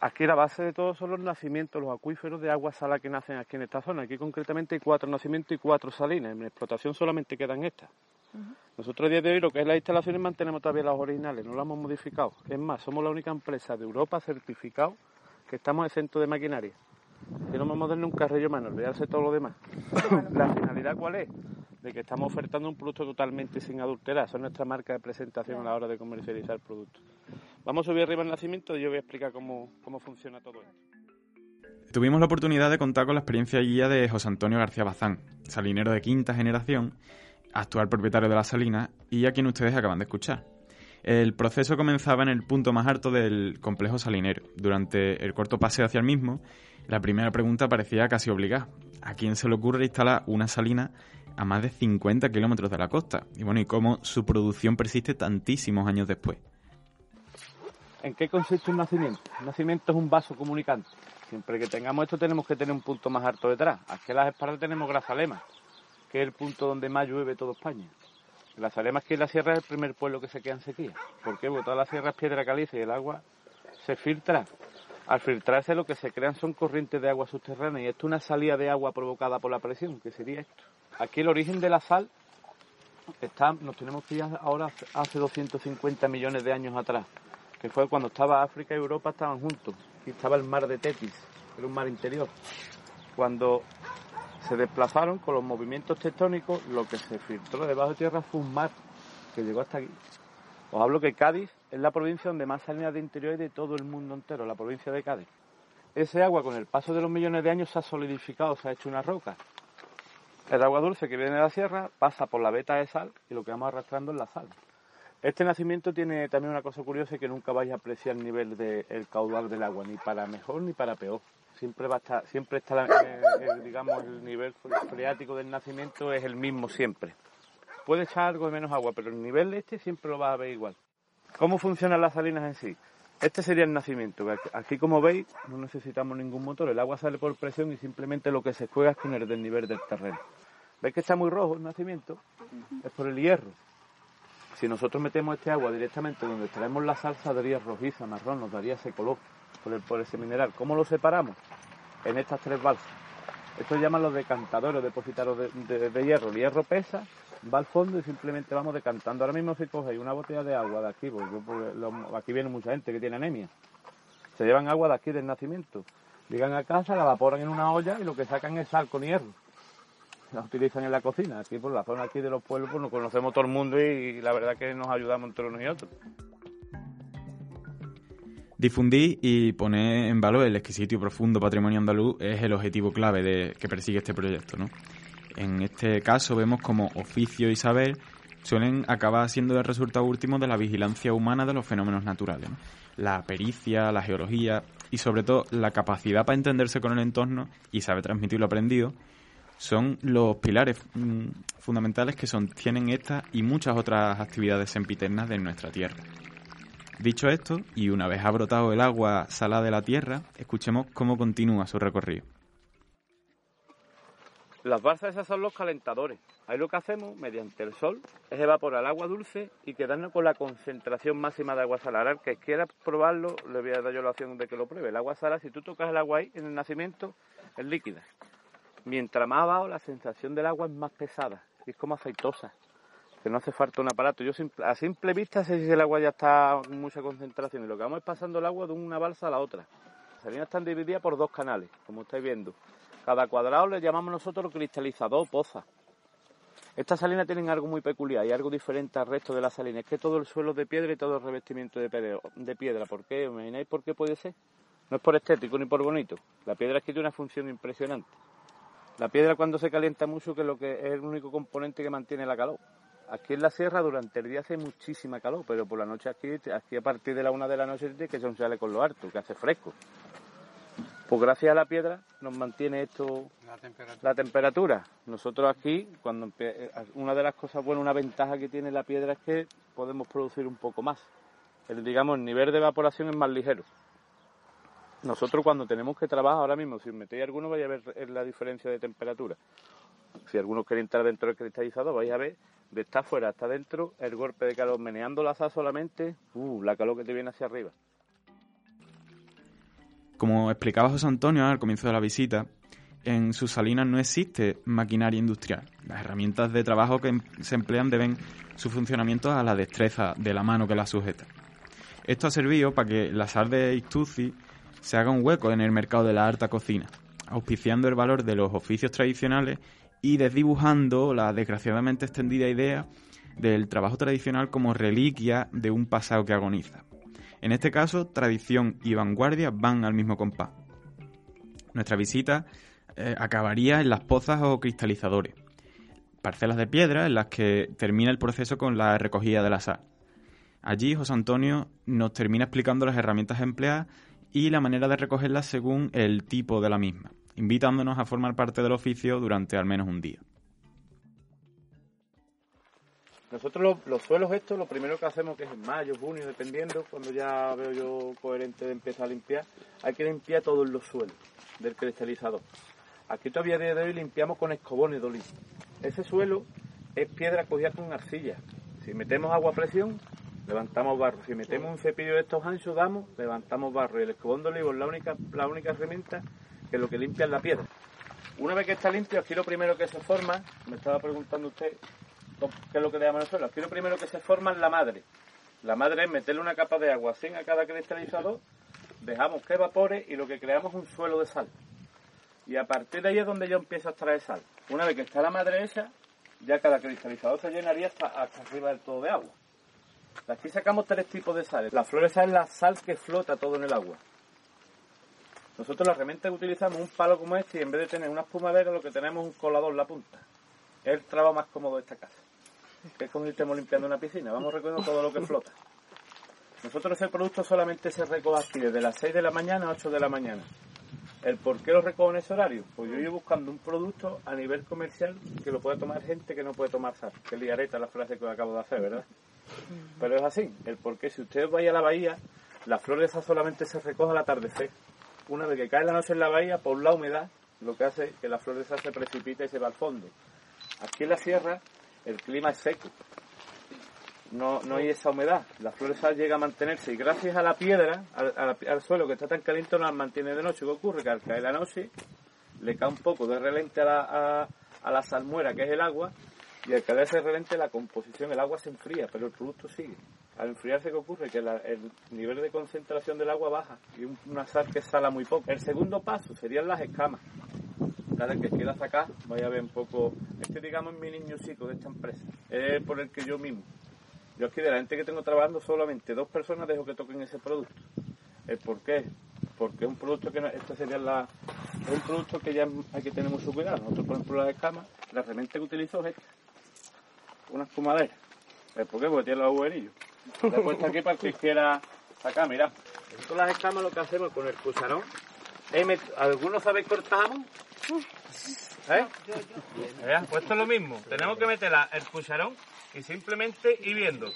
Aquí la base de todo son los nacimientos, los acuíferos de agua sala que nacen aquí en esta zona. Aquí concretamente hay cuatro nacimientos y cuatro salinas. En explotación solamente quedan estas. Nosotros a día de hoy lo que es las instalaciones mantenemos todavía las originales, no las hemos modificado. Es más, somos la única empresa de Europa certificado que estamos exentos de maquinaria que no vamos a darle un carrillo más, olvidarse todo lo demás. ¿La finalidad cuál es? De que estamos ofertando un producto totalmente sin adulterar. Son nuestra marca de presentación a la hora de comercializar el producto. Vamos a subir arriba el nacimiento y yo voy a explicar cómo, cómo funciona todo esto. Tuvimos la oportunidad de contar con la experiencia guía de José Antonio García Bazán, salinero de quinta generación, actual propietario de la salina y a quien ustedes acaban de escuchar. El proceso comenzaba en el punto más alto del complejo salinero. Durante el corto paseo hacia el mismo, la primera pregunta parecía casi obligada. ¿A quién se le ocurre instalar una salina a más de 50 kilómetros de la costa? Y bueno, ¿y cómo su producción persiste tantísimos años después? ¿En qué consiste un nacimiento? Un nacimiento es un vaso comunicante. Siempre que tengamos esto tenemos que tener un punto más alto detrás. Aquí en las espaldas tenemos Grazalema, que es el punto donde más llueve toda España. La Salema es que la sierra es el primer pueblo que se queda en sequía. ¿Por qué? Porque toda la sierra es piedra caliza y el agua se filtra. Al filtrarse lo que se crean son corrientes de agua subterránea y esto es una salida de agua provocada por la presión, que sería esto. Aquí el origen de la sal está, nos tenemos que ir ahora hace 250 millones de años atrás, que fue cuando estaba África y Europa estaban juntos. y estaba el mar de Tetis, era un mar interior. Cuando se desplazaron con los movimientos tectónicos, lo que se filtró debajo de tierra fue un mar que llegó hasta aquí. Os hablo que Cádiz es la provincia donde más salinas de interior hay de todo el mundo entero, la provincia de Cádiz. Ese agua con el paso de los millones de años se ha solidificado, se ha hecho una roca. El agua dulce que viene de la sierra pasa por la veta de sal y lo que vamos arrastrando es la sal. Este nacimiento tiene también una cosa curiosa que nunca vais a apreciar el nivel del caudal del agua, ni para mejor ni para peor. Siempre va a estar, siempre está, el, digamos, el nivel freático del nacimiento es el mismo siempre. Puede echar algo de menos agua, pero el nivel de este siempre lo va a ver igual. ¿Cómo funcionan las salinas en sí? Este sería el nacimiento. Aquí, como veis, no necesitamos ningún motor. El agua sale por presión y simplemente lo que se juega es con el desnivel del terreno. ¿Veis que está muy rojo el nacimiento? Es por el hierro. Si nosotros metemos este agua directamente donde traemos la salsa, daría rojiza, marrón, nos daría ese color por, ese mineral. ¿Cómo lo separamos? En estas tres balsas. Esto llaman los decantadores, depositarios de, hierro. El hierro pesa, va al fondo y simplemente vamos decantando. Ahora mismo si cogéis una botella de agua de aquí, porque, aquí viene mucha gente que tiene anemia, se llevan agua de aquí del nacimiento. Llegan a casa, la evaporan en una olla y lo que sacan es sal con hierro la utilizan en la cocina. Aquí por la zona aquí de los pueblos pues nos conocemos todo el mundo y, la verdad que nos ayudamos entre unos y otros. Difundir y poner en valor el exquisito y profundo patrimonio andaluz es el objetivo clave de, que persigue este proyecto. ¿no? En este caso vemos como oficio y saber suelen acabar siendo el resultado último de la vigilancia humana de los fenómenos naturales. La pericia, la geología y sobre todo la capacidad para entenderse con el entorno y saber transmitir lo aprendido son los pilares mm, fundamentales que sostienen esta y muchas otras actividades sempiternas de nuestra tierra. Dicho esto, y una vez ha brotado el agua salada de la tierra, escuchemos cómo continúa su recorrido. Las balsas esas son los calentadores. Ahí lo que hacemos, mediante el sol, es evaporar el agua dulce y quedarnos con la concentración máxima de agua salada. El que quiera probarlo, le voy a dar yo la opción de que lo pruebe. El agua salada, si tú tocas el agua ahí en el nacimiento, es líquida. Mientras más abajo, la sensación del agua es más pesada y es como aceitosa, que no hace falta un aparato. Yo a simple vista sé si el agua ya está en mucha concentración y lo que vamos es pasando el agua de una balsa a la otra. Las salinas están divididas por dos canales, como estáis viendo. Cada cuadrado le llamamos nosotros cristalizador poza. Estas salinas tienen algo muy peculiar y algo diferente al resto de las salinas. Es que todo el suelo es de piedra y todo el revestimiento de piedra. ¿Por qué? imagináis por qué puede ser? No es por estético ni por bonito. La piedra es que tiene una función impresionante. La piedra cuando se calienta mucho, que es lo que es el único componente que mantiene la calor. Aquí en la sierra durante el día hace muchísima calor, pero por la noche aquí, aquí a partir de la una de la noche que sale con lo harto, que hace fresco. Pues gracias a la piedra nos mantiene esto la temperatura. Nosotros aquí, cuando eh, una de las cosas buenas, una ventaja que tiene la piedra es que podemos producir un poco más. El, digamos, el nivel de evaporación es más ligero. Nosotros cuando tenemos que trabajar ahora mismo, si metéis alguno vais a ver la diferencia de temperatura. Si alguno quiere entrar dentro del cristalizador, vais a ver de estar fuera hasta dentro el golpe de calor. Meneando la asa solamente, uh, la calor que te viene hacia arriba. Como explicaba José Antonio al comienzo de la visita, en sus salinas no existe maquinaria industrial. Las herramientas de trabajo que em-, se emplean deben su funcionamiento a la destreza de la mano que las sujeta. Esto ha servido para que la sal de Istuzi se haga un hueco en el mercado de la alta cocina, auspiciando el valor de los oficios tradicionales y desdibujando la desgraciadamente extendida idea del trabajo tradicional como reliquia de un pasado que agoniza. En este caso, tradición y vanguardia van al mismo compás. Nuestra visita eh, acabaría en las pozas o cristalizadores, parcelas de piedra en las que termina el proceso con la recogida de la sal. Allí José Antonio nos termina explicando las herramientas empleadas y la manera de recogerla según el tipo de la misma, invitándonos a formar parte del oficio durante al menos un día. Nosotros los, suelos estos, lo primero que hacemos, que es en mayo, junio, dependiendo, cuando ya veo yo coherente de empezar a limpiar, hay que limpiar todos los suelos del cristalizador. Aquí todavía de hoy limpiamos con escobones de olivo. Ese suelo es piedra cogida con arcilla. Si metemos agua a presión, levantamos barro. Si metemos un cepillo de estos anchos, damos, levantamos barro. Y el escobón de olivo es la única, la única herramienta que lo que limpia es la piedra. Una vez que está limpio, aquí lo primero que se forma, me estaba preguntando usted qué es lo que le llaman el suelo, aquí lo primero que se forma es la madre. La madre es meterle una capa de agua sin a cada cristalizador, dejamos que evapore y lo que creamos es un suelo de sal. Y a partir de ahí es donde yo empiezo a extraer sal. Una vez que está la madre hecha, ya cada cristalizador se llenaría hasta, hasta arriba del todo de agua. Aquí sacamos tres tipos de sales. La floresa es la sal que flota todo en el agua. Nosotros la herramienta que utilizamos un palo como este y en vez de tener una espumadera lo que tenemos es un colador en la punta. Es el trabajo más cómodo de esta casa. es como estemos limpiando una piscina, vamos recogiendo todo lo que flota. Nosotros ese producto solamente se recoge aquí desde las 6 de la mañana a 8 de la mañana. ¿El por qué lo recojo en ese horario? Pues yo iba buscando un producto a nivel comercial que lo pueda tomar gente que no puede tomar sal. Que liareta la frase que acabo de hacer, ¿verdad? Pero es así. El por qué, si usted vaya a la bahía, la flor de esa solamente se recoge al atardecer. Una vez que cae la noche en la bahía, por la humedad, lo que hace es que la flor de esa se precipita y se va al fondo. Aquí en la sierra, el clima es seco no, no hay esa humedad. La flor sal llega a mantenerse y gracias a la piedra, al, suelo que está tan caliente, no las mantiene de noche. ¿Qué ocurre? Que al caer la noche le cae un poco de relente a la, a, la salmuera, que es el agua, y al caer ese relente la composición, el agua se enfría, pero el producto sigue. Al enfriarse, ¿qué ocurre? Que el nivel de concentración del agua baja y una sal que sala muy poco. El segundo paso serían las escamas. Cada que quiera sacar, vaya a ver un poco. Este, digamos, es mi niño de esta empresa. Es por el que yo mismo yo aquí de la gente que tengo trabajando solamente dos personas dejo que toquen ese producto. ¿El por qué? Porque es un producto que no, esta sería la, es un producto que ya hay que tener mucho cuidado. Nosotros, por ejemplo, las escamas, la herramienta que utilizo es esta, una espumadera. ¿El por qué? Porque tiene los agujerillos. He puesto aquí para que quiera sacar, mira. Nosotros las escamas lo que hacemos con el cucharón ¿Algunos sabéis cortar jamón? ¿Eh? Pues esto es lo mismo. Tenemos que meter el cucharón y simplemente ir viendo.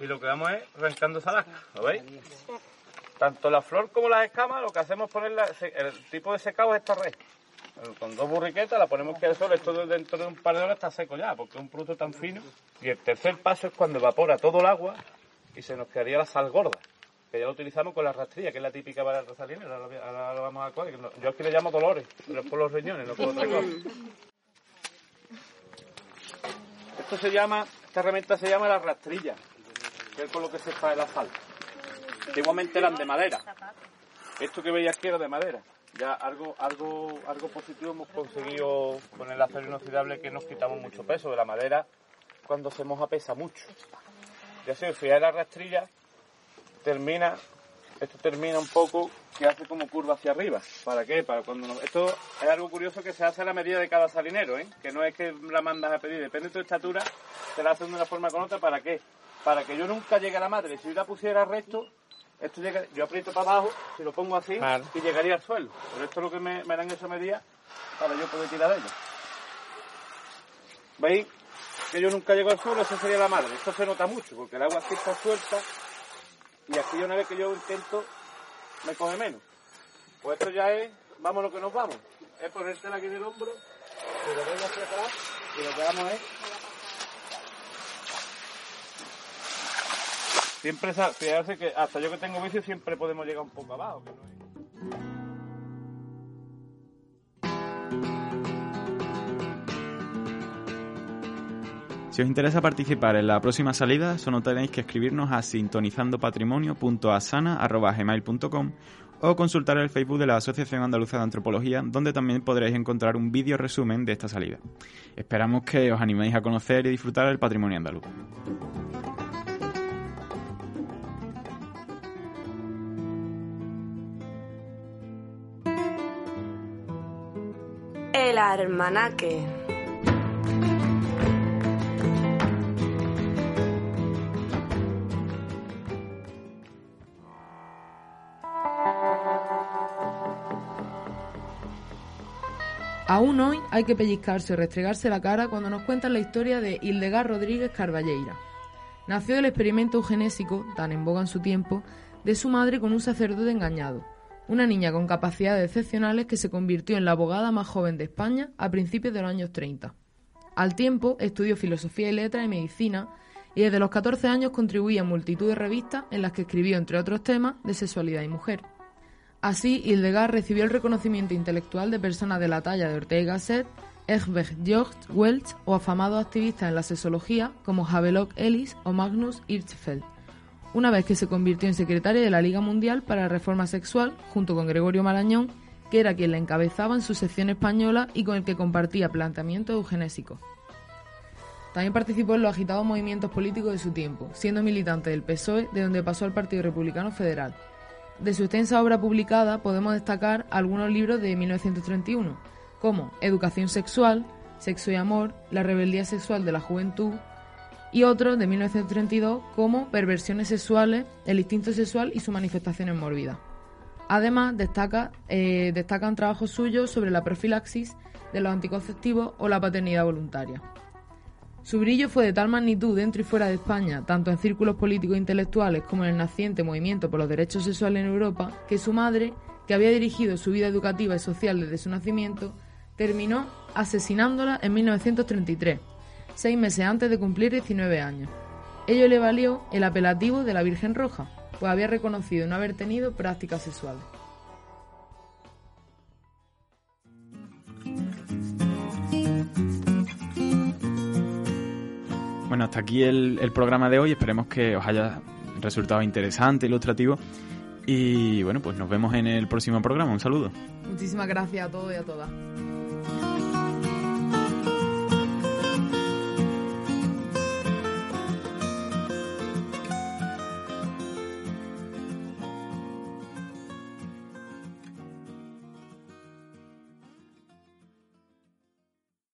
Y lo que vamos es arrancando esa lasca, ¿lo veis? Tanto la flor como las escamas, lo que hacemos es poner el tipo de secado es esta red. Con dos burriquetas la ponemos que al sol, esto dentro de un par de horas está seco ya, porque es un producto tan fino. Y el tercer paso es cuando evapora todo el agua y se nos quedaría la sal gorda, que ya lo utilizamos con la rastrilla, que es la típica para el rosalinero, ahora, lo vamos a coger. Yo aquí le llamo dolores, pero es por los riñones, no por otra cosa. Esto se llama, esta herramienta se llama la rastrilla, que es con lo que se extrae la sal. Antiguamente eran de madera. Esto que veis aquí era de madera. Ya algo, algo, algo positivo hemos conseguido con el acero inoxidable que nos quitamos mucho peso. De la madera, cuando se moja, pesa mucho. Ya sé, si la rastrilla, termina esto termina un poco que hace como curva hacia arriba. ¿Para qué? Para cuando Esto es algo curioso que se hace a la medida de cada salinero, ¿eh? Que no es que la mandas a pedir, depende de tu estatura, te la hacen de una forma con otra. ¿Para qué? Para que yo nunca llegue a la madre. Si yo la pusiera recto, esto llega, yo aprieto para abajo, si lo pongo así, y llegaría al suelo. Pero esto es lo que me, me dan esa medida para yo poder tirar de ella. ¿Veis? Que yo nunca llego al suelo, esa sería la madre. Esto se nota mucho, porque el agua aquí está suelta y aquí una vez que yo intento, me coge menos. Pues esto ya es, vamos lo que nos vamos. Es ponértela aquí en el hombro, y lo vengo hacia atrás, y lo que vamos es... Siempre, fíjate que hasta yo que tengo vicio siempre podemos llegar un poco abajo. Que no es... Si os interesa participar en la próxima salida, solo tenéis que escribirnos a sintonizandopatrimonio.asana.gmail.com o consultar el Facebook de la Asociación Andaluza de Antropología, donde también podréis encontrar un vídeo resumen de esta salida. Esperamos que os animéis a conocer y disfrutar el patrimonio andaluz. El almanaque. Aún hoy hay que pellizcarse o restregarse la cara cuando nos cuentan la historia de Hildegard Rodríguez Carballeira. Nació del experimento eugenésico, tan en boga en su tiempo, de su madre con un sacerdote engañado, una niña con capacidades excepcionales que se convirtió en la abogada más joven de España a principios de los años 30. Al tiempo estudió filosofía y letras y medicina y desde los 14 años contribuía a multitud de revistas en las que escribió, entre otros temas, de sexualidad y mujer. Así, Hildegard recibió el reconocimiento intelectual de personas de la talla de Ortega y Gasset, Egbert Georg Welch o afamados activistas en la sexología como Havelock Ellis o Magnus Hirschfeld. Una vez que se convirtió en secretaria de la Liga Mundial para la Reforma Sexual, junto con Gregorio Marañón, que era quien la encabezaba en su sección española y con el que compartía planteamientos eugenésicos. También participó en los agitados movimientos políticos de su tiempo, siendo militante del PSOE, de donde pasó al Partido Republicano Federal, de su extensa obra publicada podemos destacar algunos libros de 1931, como Educación Sexual, Sexo y Amor, La rebeldía sexual de la juventud y otro de 1932 como Perversiones sexuales, el instinto sexual y sus manifestaciones mórbidas. Además, destaca, eh, destacan trabajos suyos sobre la profilaxis de los anticonceptivos o la paternidad voluntaria. Su brillo fue de tal magnitud dentro y fuera de España, tanto en círculos políticos e intelectuales como en el naciente movimiento por los derechos sexuales en Europa, que su madre, que había dirigido su vida educativa y social desde su nacimiento, terminó asesinándola en 1933, seis meses antes de cumplir 19 años. Ello le valió el apelativo de la Virgen Roja, pues había reconocido no haber tenido prácticas sexuales. Bueno, hasta aquí el, el, programa de hoy. Esperemos que os haya resultado interesante, ilustrativo. Y bueno, pues nos vemos en el próximo programa. Un saludo. Muchísimas gracias a todos y a todas.